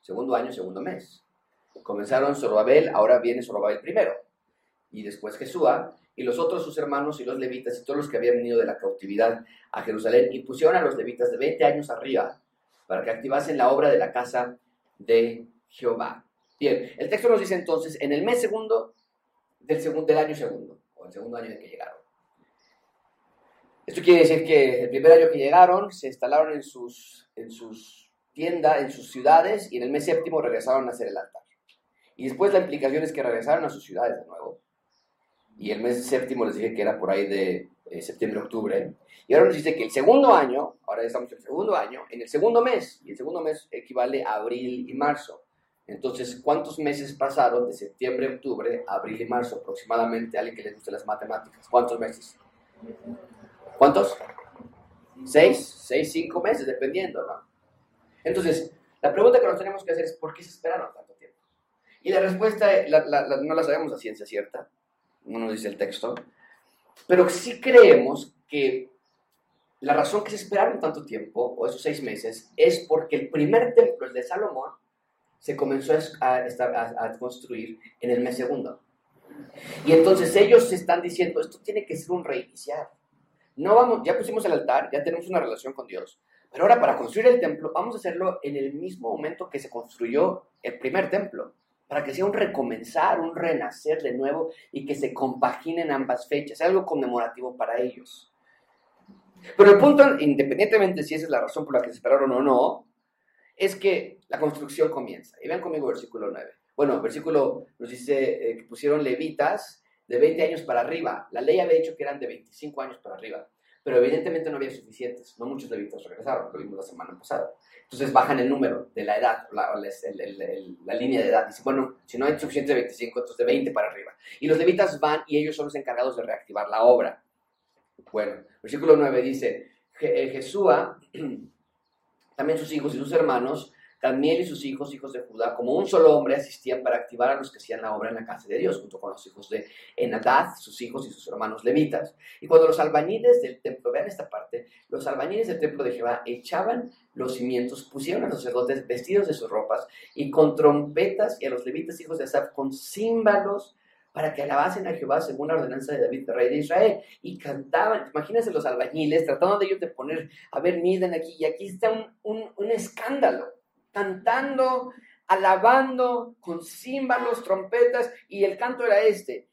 Segundo año, segundo mes. Comenzaron Zorobabel, ahora viene Zorobabel primero. Y después Jesúa, y los otros sus hermanos y los levitas y todos los que habían venido de la cautividad a Jerusalén, y pusieron a los levitas de 20 años arriba para que activasen la obra de la casa de Jehová. Bien, el texto nos dice entonces, en el mes segundo del, segundo, del año segundo, o el segundo año de que llegaron. Esto quiere decir que el primer año que llegaron se instalaron en sus, en sus tiendas, en sus ciudades, y en el mes séptimo regresaron a hacer el altar. Y después la implicación es que regresaron a sus ciudades de nuevo. Y el mes séptimo les dije que era por ahí de eh, septiembre-octubre. Y ahora nos dice que el segundo año, ahora estamos en el segundo año, en el segundo mes, y el segundo mes equivale a abril y marzo. Entonces, ¿cuántos meses pasaron de septiembre, octubre, abril y marzo aproximadamente? alguien que les guste las matemáticas. ¿Cuántos meses? ¿Cuántos? Seis, seis, cinco meses, dependiendo, ¿no? Entonces, la pregunta que nos tenemos que hacer es, ¿por qué se esperaron tanto tiempo? Y la respuesta no la sabemos a ciencia cierta, no nos dice el texto, pero sí creemos que la razón que se esperaron tanto tiempo, o esos seis meses, es porque el primer templo, el de Salomón, se comenzó a, construir en el mes segundo. Y entonces ellos están diciendo, esto tiene que ser un reiniciar. No vamos, ya pusimos el altar, ya tenemos una relación con Dios, pero ahora para construir el templo vamos a hacerlo en el mismo momento que se construyó el primer templo, para que sea un recomenzar, un renacer de nuevo y que se compaginen ambas fechas, algo conmemorativo para ellos. Pero el punto, independientemente si esa es la razón por la que se esperaron o no, es que la construcción comienza. Y vean conmigo versículo 9. Bueno, versículo nos dice eh, que pusieron levitas de 20 años para arriba. La ley había dicho que eran de 25 años para arriba, pero evidentemente no había suficientes. No muchos levitas regresaron, lo vimos la semana pasada. Entonces bajan el número de la edad, la, línea de edad. Dice, bueno, si no hay suficiente de 25, entonces de 20 para arriba. Y los levitas van y ellos son los encargados de reactivar la obra. Bueno, versículo 9 dice, eh, Jesúa también sus hijos y sus hermanos También y sus hijos, hijos de Judá, como un solo hombre, asistían para activar a los que hacían la obra en la casa de Dios, junto con los hijos de Enadad, sus hijos y sus hermanos levitas. Y cuando los albañiles del templo, vean esta parte, los albañiles del templo de Jehová echaban los cimientos, pusieron a los sacerdotes vestidos de sus ropas y con trompetas y a los levitas, hijos de Asaf, con címbalos para que alabasen a Jehová según la ordenanza de David, rey de Israel. Y cantaban, imagínense los albañiles tratando de ellos de poner, a ver, miren aquí, y aquí está un, un, un escándalo, cantando, alabando, con címbalos, trompetas, y el canto era este,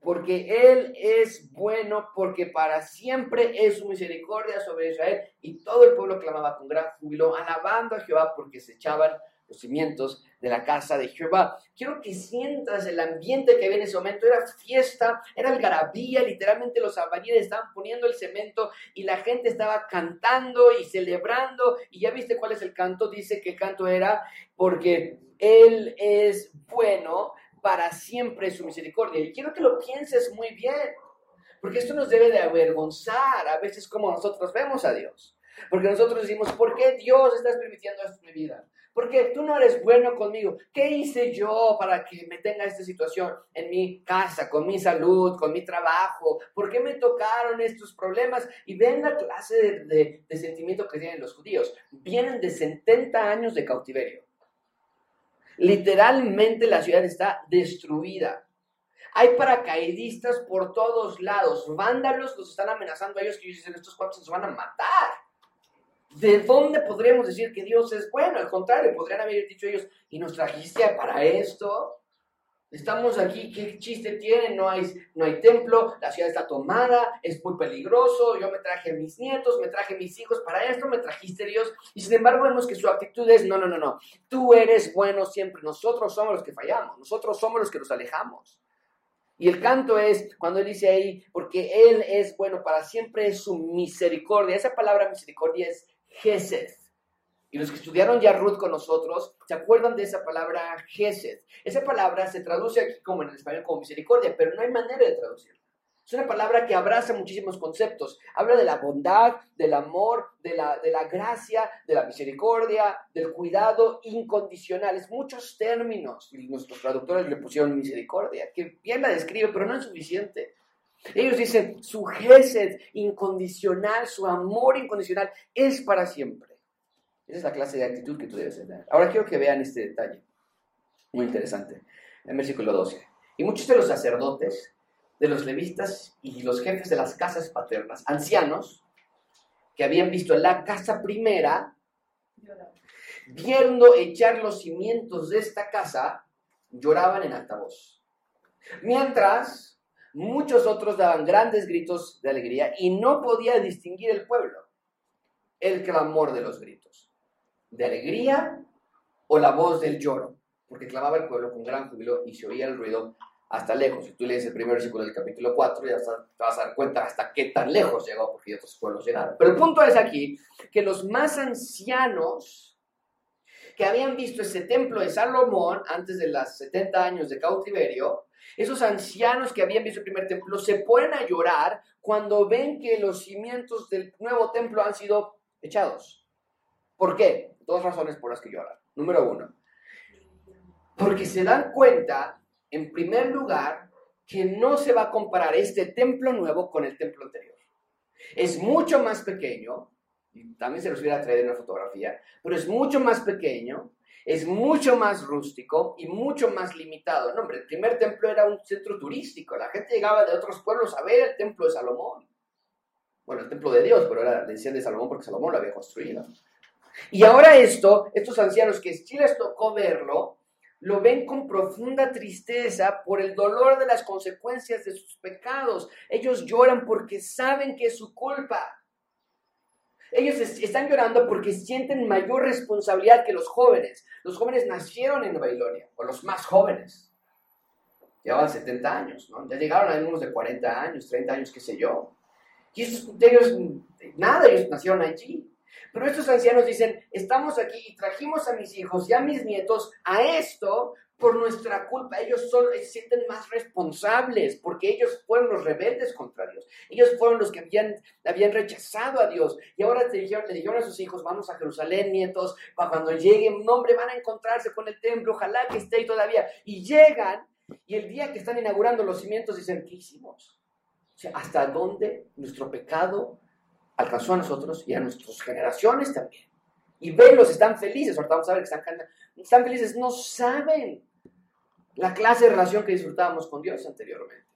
porque Él es bueno, porque para siempre es su misericordia sobre Israel, y todo el pueblo clamaba con gran júbilo, alabando a Jehová, porque se echaban los cimientos de la casa de Jehová. Quiero que sientas el ambiente que había en ese momento. Era fiesta, era algarabía, literalmente los albañiles estaban poniendo el cemento y la gente estaba cantando y celebrando. Y ya viste cuál es el canto. Dice que el canto era porque Él es bueno, para siempre su misericordia. Y quiero que lo pienses muy bien, porque esto nos debe de avergonzar a veces como nosotros vemos a Dios. Porque nosotros decimos, ¿por qué Dios estás permitiendo esto mi vida? Porque tú no eres bueno conmigo. ¿Qué hice yo para que me tenga esta situación en mi casa, con mi salud, con mi trabajo? ¿Por qué me tocaron estos problemas? Y ven la clase de, de sentimiento que tienen los judíos. Vienen de 70 años de cautiverio. Literalmente la ciudad está destruida. Hay paracaidistas por todos lados. Vándalos los están amenazando a ellos que ellos dicen, estos cuantos se van a matar. ¿De dónde podríamos decir que Dios es bueno? Al contrario, podrían haber dicho ellos, ¿y nos trajiste para esto? Estamos aquí, ¿qué chiste tiene? No hay, no hay templo, la ciudad está tomada, es muy peligroso, yo me traje a mis nietos, me traje a mis hijos, para esto me trajiste Dios. Y sin embargo vemos que su actitud es, no, no, no, no, tú eres bueno siempre, nosotros somos los que fallamos, nosotros somos los que nos alejamos. Y el canto es cuando él dice ahí, porque Él es bueno para siempre, es su misericordia. Esa palabra misericordia es Gesed. Y los que estudiaron ya Ruth con nosotros, ¿se acuerdan de esa palabra Gesed? Esa palabra se traduce aquí como en el español como misericordia, pero no hay manera de traducirla. Es una palabra que abraza muchísimos conceptos. Habla de la bondad, del amor, de la, de la gracia, de la misericordia, del cuidado incondicional. Es muchos términos. Y nuestros traductores le pusieron misericordia, que bien la describe, pero no es suficiente. Ellos dicen, su gesed incondicional, su amor incondicional es para siempre. Esa es la clase de actitud que tú debes tener. Ahora quiero que vean este detalle, muy interesante, en versículo 12. Y muchos de los sacerdotes, de los levistas y los jefes de las casas paternas, ancianos, que habían visto la casa primera, viendo echar los cimientos de esta casa, lloraban en alta voz. Mientras Muchos otros daban grandes gritos de alegría y no podía distinguir el pueblo el clamor de los gritos, de alegría o la voz del lloro, porque clamaba el pueblo con gran júbilo y se oía el ruido hasta lejos. Si tú lees el primer versículo del capítulo 4, ya te vas a dar cuenta hasta qué tan lejos llegó, porque otros pueblos llegaron. Pero el punto es aquí que los más ancianos que habían visto ese templo de Salomón antes de los 70 años de cautiverio, esos ancianos que habían visto el primer templo se ponen a llorar cuando ven que los cimientos del nuevo templo han sido echados. ¿Por qué? Dos razones por las que lloran. Número uno, porque se dan cuenta, en primer lugar, que no se va a comparar este templo nuevo con el templo anterior. Es mucho más pequeño, y también se los hubiera traído en una fotografía, pero es mucho más pequeño, es mucho más rústico y mucho más limitado. No, hombre, el primer templo era un centro turístico. La gente llegaba de otros pueblos a ver el templo de Salomón. Bueno, el templo de Dios, pero era, le decían de Salomón porque Salomón lo había construido. Y ahora esto, estos ancianos que sí les tocó verlo, lo ven con profunda tristeza por el dolor de las consecuencias de sus pecados. Ellos lloran porque saben que es su culpa. Ellos están llorando porque sienten mayor responsabilidad que los jóvenes. Los jóvenes nacieron en Babilonia, o los más jóvenes. Llevaban 70 años, ¿no? Ya llegaron a algunos de 40 años, 30 años, qué sé yo. Y estos, ellos, nada, ellos nacieron allí. Pero estos ancianos dicen, estamos aquí y trajimos a mis hijos y a mis nietos a esto por nuestra culpa. Ellos son, se sienten más responsables porque ellos fueron los rebeldes contra Dios. Ellos fueron los que habían, habían rechazado a Dios. Y ahora le dijeron, le dijeron a sus hijos, vamos a Jerusalén, nietos, para cuando lleguen, no, hombre, van a encontrarse con el templo, ojalá que esté ahí todavía. Y llegan, y el día que están inaugurando los cimientos dicen, ¿qué hicimos? O sea, ¿hasta dónde nuestro pecado alcanzó a nosotros y a nuestras generaciones también? Y verlos, están felices, ahorita vamos a ver que están cantando, están felices, no saben la clase de relación que disfrutábamos con Dios anteriormente.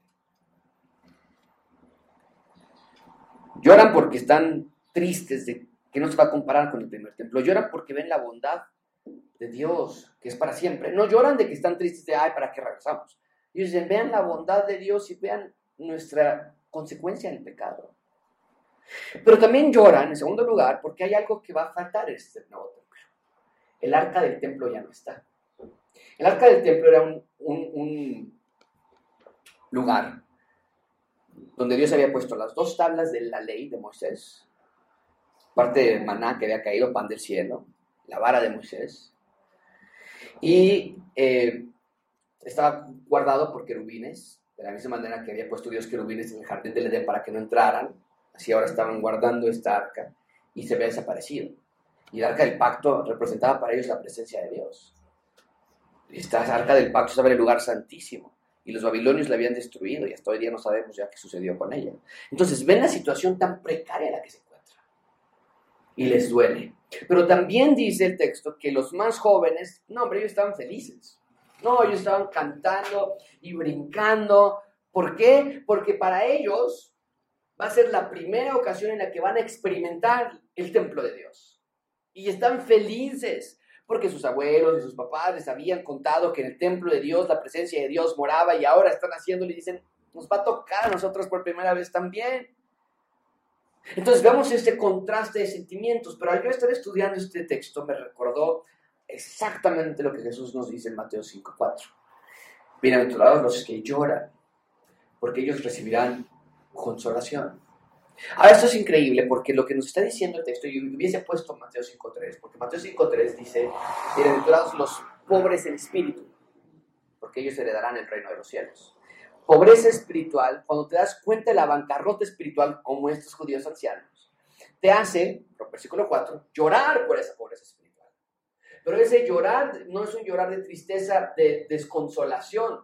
Lloran porque están tristes de que no se va a comparar con el primer templo. Lloran porque ven la bondad de Dios, que es para siempre. No lloran de que están tristes de, ay, ¿para qué regresamos? Ellos dicen, vean la bondad de Dios y vean nuestra consecuencia en el pecado. Pero también lloran, en segundo lugar, porque hay algo que va a faltar en este nuevo templo. El arca del templo ya no está. El arca del templo era un, lugar donde Dios había puesto las dos tablas de la ley de Moisés, parte de maná que había caído, pan del cielo, la vara de Moisés, y eh, estaba guardado por querubines, de la misma manera que había puesto Dios querubines en el jardín del Edén para que no entraran, así ahora estaban guardando esta arca y se había desaparecido. Y el arca del pacto representaba para ellos la presencia de Dios. Esta arca del pacto estaba en el lugar santísimo y los babilonios la habían destruido y hasta hoy día no sabemos ya qué sucedió con ella. Entonces ven la situación tan precaria en la que se encuentra y les duele. Pero también dice el texto que los más jóvenes, no, pero ellos estaban felices. No, ellos estaban cantando y brincando. ¿Por qué? Porque para ellos va a ser la primera ocasión en la que van a experimentar el templo de Dios. Y están felices porque sus abuelos y sus papás les habían contado que en el templo de Dios la presencia de Dios moraba y ahora están haciéndolo y dicen, nos va a tocar a nosotros por primera vez también. Entonces vemos este contraste de sentimientos, pero al yo estar estudiando este texto me recordó exactamente lo que Jesús nos dice en Mateo 5.4. Bienaventurados los que lloran, porque ellos recibirán consolación. Ahora, esto es increíble porque lo que nos está diciendo el texto, yo hubiese puesto Mateo 5.3, porque Mateo 5.3 dice, bienaventurados los pobres en espíritu, porque ellos heredarán el reino de los cielos. Pobreza espiritual, cuando te das cuenta de la bancarrota espiritual como estos judíos ancianos, te hace, versículo 4, llorar por esa pobreza espiritual. Pero ese llorar no es un llorar de tristeza, de desconsolación,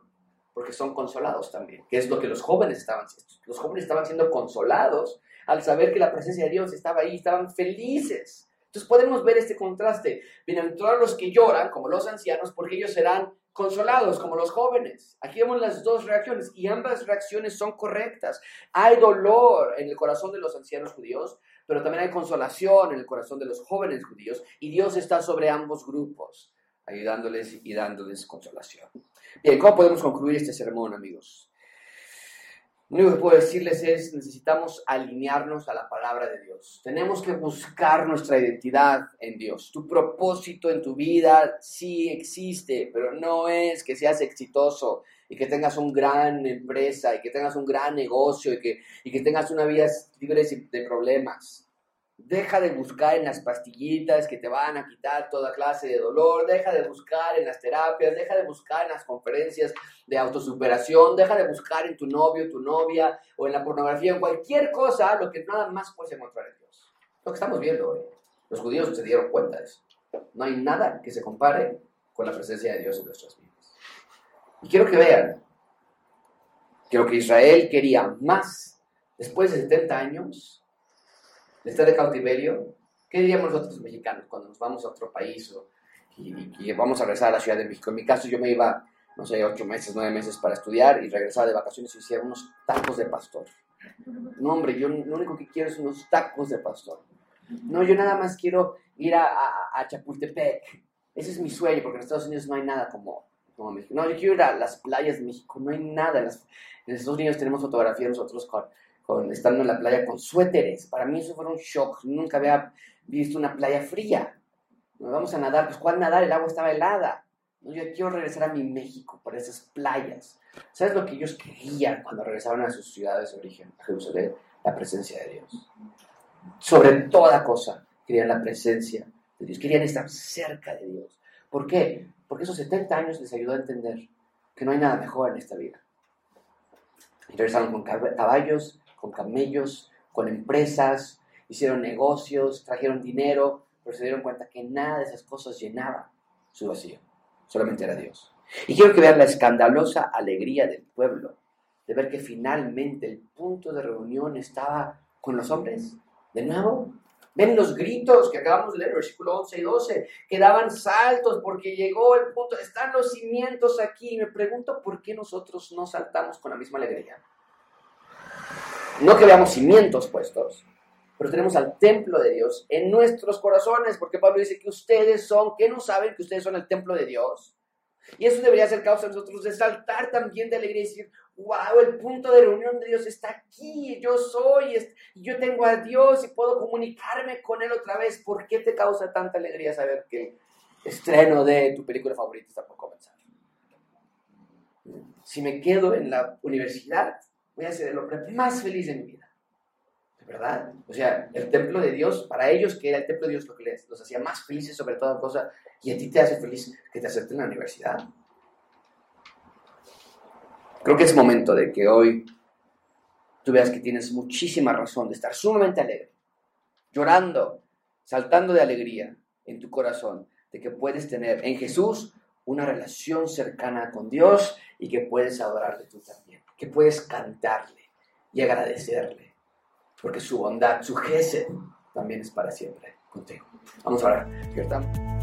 porque son consolados también, que es lo que los jóvenes estaban haciendo. Los jóvenes estaban siendo consolados al saber que la presencia de Dios estaba ahí, estaban felices. Entonces podemos ver este contraste. Bienaventurados los que lloran, como los ancianos, porque ellos serán consolados, como los jóvenes. Aquí vemos las dos reacciones y ambas reacciones son correctas. Hay dolor en el corazón de los ancianos judíos, pero también hay consolación en el corazón de los jóvenes judíos y Dios está sobre ambos grupos, ayudándoles y dándoles consolación. Bien, ¿cómo podemos concluir este sermón, amigos? Lo único que puedo decirles es, necesitamos alinearnos a la palabra de Dios. Tenemos que buscar nuestra identidad en Dios. Tu propósito en tu vida sí existe, pero no es que seas exitoso y que tengas una gran empresa y que tengas un gran negocio y que, y que tengas una vida libre de problemas. Deja de buscar en las pastillitas que te van a quitar toda clase de dolor, deja de buscar en las terapias, deja de buscar en las conferencias de autosuperación, deja de buscar en tu novio, tu novia o en la pornografía, en cualquier cosa, lo que nada más puedes encontrar en Dios. Lo que estamos viendo hoy. Los judíos se dieron cuenta de eso. No hay nada que se compare con la presencia de Dios en nuestras vidas. Y quiero que vean que lo que Israel quería más después de 70 años de estar de cautiverio, ¿qué diríamos nosotros mexicanos cuando nos vamos a otro país o, y, vamos a regresar a la Ciudad de México? En mi caso yo me iba, no sé, ocho meses, nueve meses para estudiar y regresaba de vacaciones y hacía unos tacos de pastor. No, hombre, yo lo único que quiero es unos tacos de pastor. No, yo nada más quiero ir a, a, Chapultepec. Ese es mi sueño, porque en Estados Unidos no hay nada como, como México. No, yo quiero ir a las playas de México, no hay nada. En, en Estados Unidos tenemos fotografías nosotros con estando en la playa con suéteres. Para mí eso fue un shock. Nunca había visto una playa fría. Nos vamos a nadar. Pues, ¿cuál nadar? El agua estaba helada. Yo quiero regresar a mi México por esas playas. ¿Sabes lo que ellos querían cuando regresaban a sus ciudades de origen, a Jerusalén? La presencia de Dios. Sobre toda cosa, querían la presencia de Dios. Querían estar cerca de Dios. ¿Por qué? porque esos 70 años les ayudó a entender que no hay nada mejor en esta vida. Y regresaron con caballos, con camellos, con empresas, hicieron negocios, trajeron dinero, pero se dieron cuenta que nada de esas cosas llenaba su vacío. Solamente era Dios. Y quiero que vean la escandalosa alegría del pueblo de ver que finalmente el punto de reunión estaba con los hombres. De nuevo, ven los gritos que acabamos de leer, versículo 11 y 12, que daban saltos porque llegó el punto, están los cimientos aquí. Y me pregunto por qué nosotros no saltamos con la misma alegría. No que veamos cimientos puestos, pero tenemos al templo de Dios en nuestros corazones, porque Pablo dice que ustedes son, que no saben que ustedes son el templo de Dios. Y eso debería ser causa de nosotros de saltar también de alegría y decir, wow, el punto de reunión de Dios está aquí, yo soy, yo tengo a Dios y puedo comunicarme con Él otra vez. ¿Por qué te causa tanta alegría saber que el estreno de tu película favorita está por comenzar? Si me quedo en la universidad, voy a ser el hombre más feliz de mi vida. ¿De verdad? O sea, el templo de Dios, para ellos que era el templo de Dios lo que les, los hacía más felices sobre toda cosa, y a ti te hace feliz que te acepten en la universidad. Creo que es momento de que hoy tú veas que tienes muchísima razón de estar sumamente alegre, llorando, saltando de alegría en tu corazón, de que puedes tener en Jesús una relación cercana con Dios y que puedes adorarle tú también, que puedes cantarle y agradecerle, porque su bondad, su gesed también es para siempre contigo. Vamos a orar.